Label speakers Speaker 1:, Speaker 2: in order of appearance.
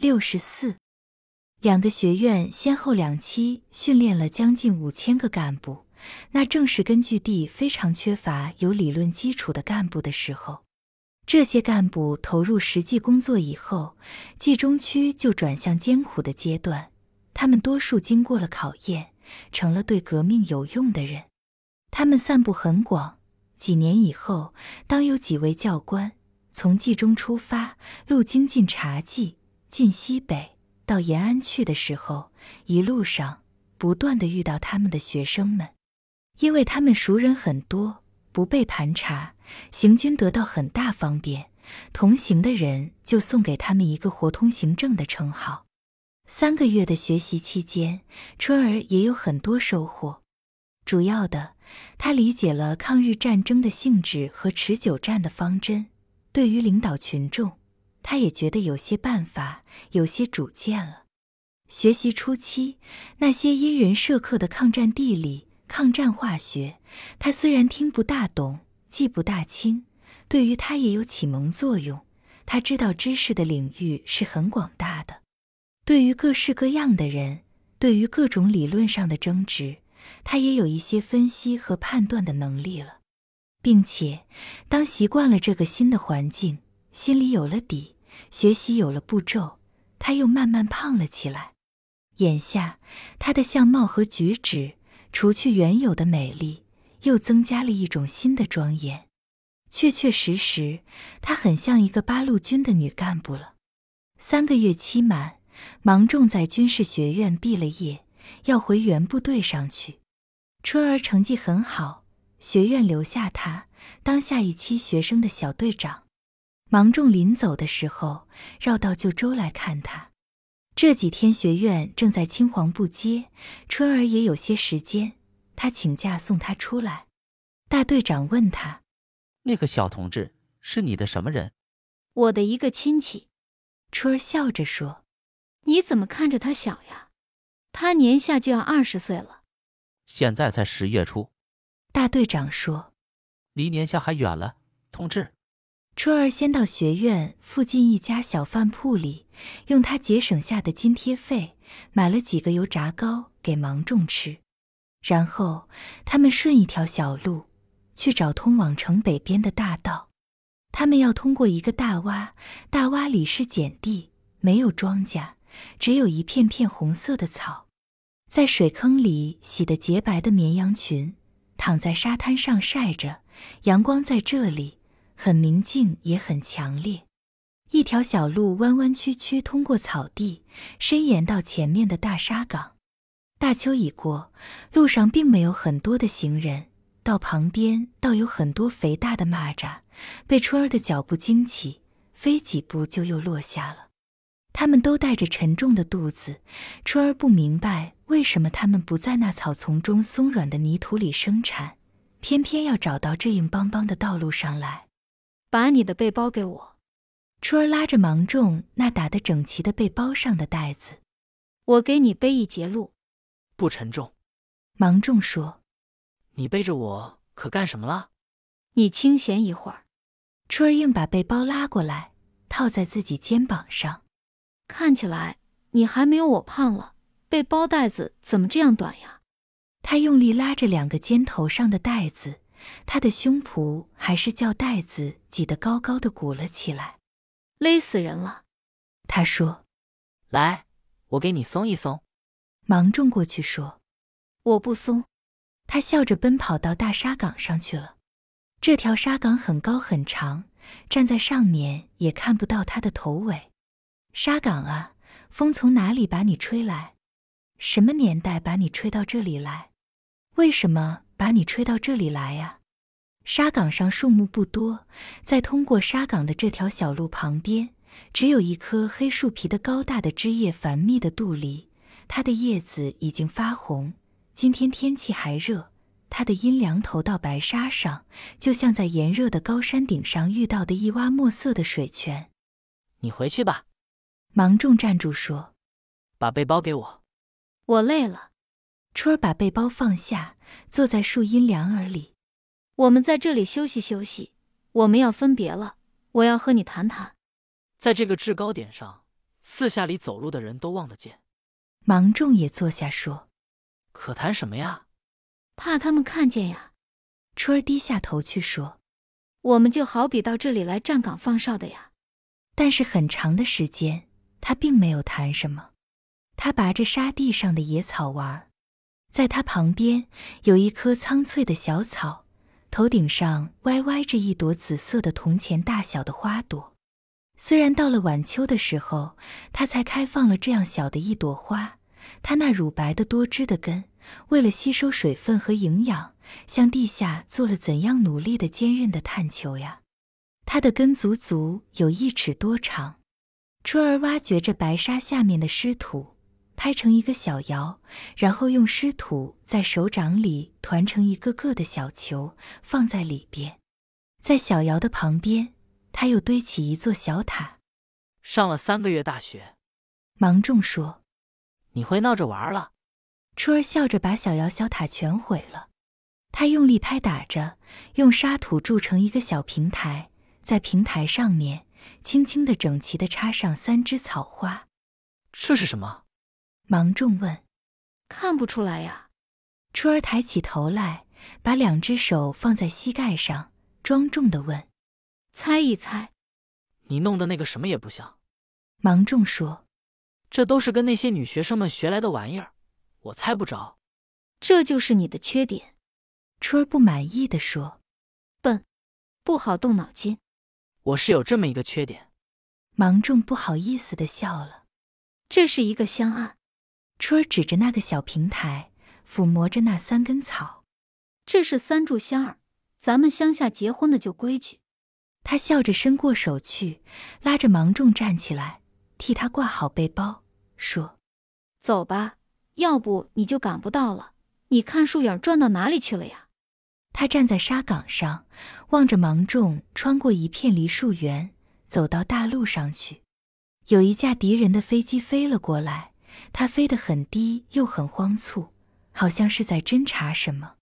Speaker 1: 六十四。两个学院先后两期训练了将近五千个干部，那正是根据地非常缺乏有理论基础的干部的时候。这些干部投入实际工作以后，冀中区就转向艰苦的阶段。他们多数经过了考验，成了对革命有用的人。他们散布很广。几年以后，当有几位教官从冀中出发，路经晋察冀、晋西北。到延安去的时候，一路上不断的遇到他们的学生们，因为他们熟人很多，不被盘查，行军得到很大方便。同行的人就送给他们一个“活通行证”的称号。三个月的学习期间，春儿也有很多收获。主要的，他理解了抗日战争的性质和持久战的方针，对于领导群众。他也觉得有些办法，有些主见了。学习初期，那些因人设课的抗战地理、抗战化学，他虽然听不大懂，记不大清，对于他也有启蒙作用。他知道知识的领域是很广大的，对于各式各样的人，对于各种理论上的争执，他也有一些分析和判断的能力了，并且当习惯了这个新的环境，心里有了底。学习有了步骤，他又慢慢胖了起来。眼下，他的相貌和举止，除去原有的美丽，又增加了一种新的庄严。确确实实，她很像一个八路军的女干部了。三个月期满，芒种在军事学院毕了业，要回原部队上去。春儿成绩很好，学院留下她当下一期学生的小队长。芒种临走的时候，绕到旧州来看他。这几天学院正在青黄不接，春儿也有些时间，他请假送他出来。大队长问他：“
Speaker 2: 那个小同志是你的什么人？”“
Speaker 3: 我的一个亲戚。”
Speaker 1: 春儿笑着说。
Speaker 3: “你怎么看着他小呀？他年下就要二十岁了。”“
Speaker 2: 现在才十月初。”
Speaker 1: 大队长说。
Speaker 2: “离年下还远了，同志。”
Speaker 1: 春儿先到学院附近一家小饭铺里，用他节省下的津贴费买了几个油炸糕给芒种吃，然后他们顺一条小路去找通往城北边的大道。他们要通过一个大洼，大洼里是碱地，没有庄稼，只有一片片红色的草。在水坑里洗得洁白的绵羊群躺在沙滩上晒着，阳光在这里。很明净，也很强烈。一条小路弯弯曲曲通过草地，伸延到前面的大沙岗。大秋已过，路上并没有很多的行人。道旁边倒有很多肥大的蚂蚱，被春儿的脚步惊起，飞几步就又落下了。他们都带着沉重的肚子。春儿不明白为什么他们不在那草丛中松软的泥土里生产，偏偏要找到这硬邦邦的道路上来。
Speaker 3: 把你的背包给我。
Speaker 1: 春儿拉着芒种那打得整齐的背包上的袋子，
Speaker 3: 我给你背一截路，
Speaker 4: 不沉重。
Speaker 1: 芒种说：“
Speaker 4: 你背着我可干什么了？
Speaker 3: 你清闲一会儿。”
Speaker 1: 春儿硬把背包拉过来，套在自己肩膀上。
Speaker 3: 看起来你还没有我胖了，背包带子怎么这样短呀？
Speaker 1: 他用力拉着两个肩头上的带子。他的胸脯还是叫带子挤得高高的鼓了起来，
Speaker 3: 勒死人了。
Speaker 1: 他说：“
Speaker 4: 来，我给你松一松。”
Speaker 1: 芒种过去说：“
Speaker 3: 我不松。”
Speaker 1: 他笑着奔跑到大沙岗上去了。这条沙岗很高很长，站在上面也看不到他的头尾。沙岗啊，风从哪里把你吹来？什么年代把你吹到这里来？为什么？把你吹到这里来呀！沙岗上树木不多，在通过沙岗的这条小路旁边，只有一棵黑树皮的高大的枝叶繁密的杜梨，它的叶子已经发红。今天天气还热，它的阴凉投到白沙上，就像在炎热的高山顶上遇到的一洼墨色的水泉。
Speaker 4: 你回去吧。
Speaker 1: 芒种站住说：“
Speaker 4: 把背包给我。”
Speaker 3: 我累了。
Speaker 1: 春儿把背包放下，坐在树荫凉儿里。
Speaker 3: 我们在这里休息休息。我们要分别了，我要和你谈谈。
Speaker 4: 在这个制高点上，四下里走路的人都望得见。
Speaker 1: 芒种也坐下说
Speaker 4: 可谈什么呀？
Speaker 3: 怕他们看见呀。
Speaker 1: 春儿低下头去说，
Speaker 3: 我们就好比到这里来站岗放哨的呀。
Speaker 1: 但是很长的时间，他并没有谈什么。他拔着沙地上的野草玩，在他旁边有一棵苍翠的小草，头顶上歪歪着一朵紫色的铜钱大小的花朵。虽然到了晚秋的时候，它才开放了这样小的一朵花，它那乳白的多汁的根，为了吸收水分和营养，向地下做了怎样努力的坚韧的探求呀！它的根足足有一尺多长。春儿挖掘着白沙下面的湿土，拍成一个小窑，然后用湿土在手掌里团成一个个的小球，放在里边。在小窑的旁边。他又堆起一座小塔。
Speaker 4: 上了三个月大学，
Speaker 1: 芒种说：“
Speaker 4: 你会闹着玩了。”
Speaker 1: 初儿笑着把小窑小塔全毁了。他用力拍打着，用沙土筑成一个小平台，在平台上面轻轻的、整齐的插上三枝草花。
Speaker 4: 这是什么？
Speaker 1: 芒种问。
Speaker 3: 看不出来呀。
Speaker 1: 春儿抬起头来，把两只手放在膝盖上，庄重的问。
Speaker 3: 猜一猜，
Speaker 4: 你弄的那个什么也不像。
Speaker 1: 芒种说：“
Speaker 4: 这都是跟那些女学生们学来的玩意儿，我猜不着。”
Speaker 3: 这就是你的缺点。
Speaker 1: 春儿不满意的说：“
Speaker 3: 笨，不好动脑筋。”
Speaker 4: 我是有这么一个缺点。
Speaker 1: 芒种不好意思的笑了。
Speaker 3: 这是一个香案。
Speaker 1: 春儿指着那个小平台，抚摸着那三根草。
Speaker 3: 这是三炷香儿，咱们乡下结婚的旧规矩。
Speaker 1: 他笑着伸过手去，拉着芒种站起来，替他挂好背包，说：“
Speaker 3: 走吧，要不你就赶不到了。你看树影转到哪里去了呀？”
Speaker 1: 他站在沙岗上，望着芒种穿过一片梨树园，走到大路上去。有一架敌人的飞机飞了过来，它飞得很低又很慌促，好像是在侦查什么。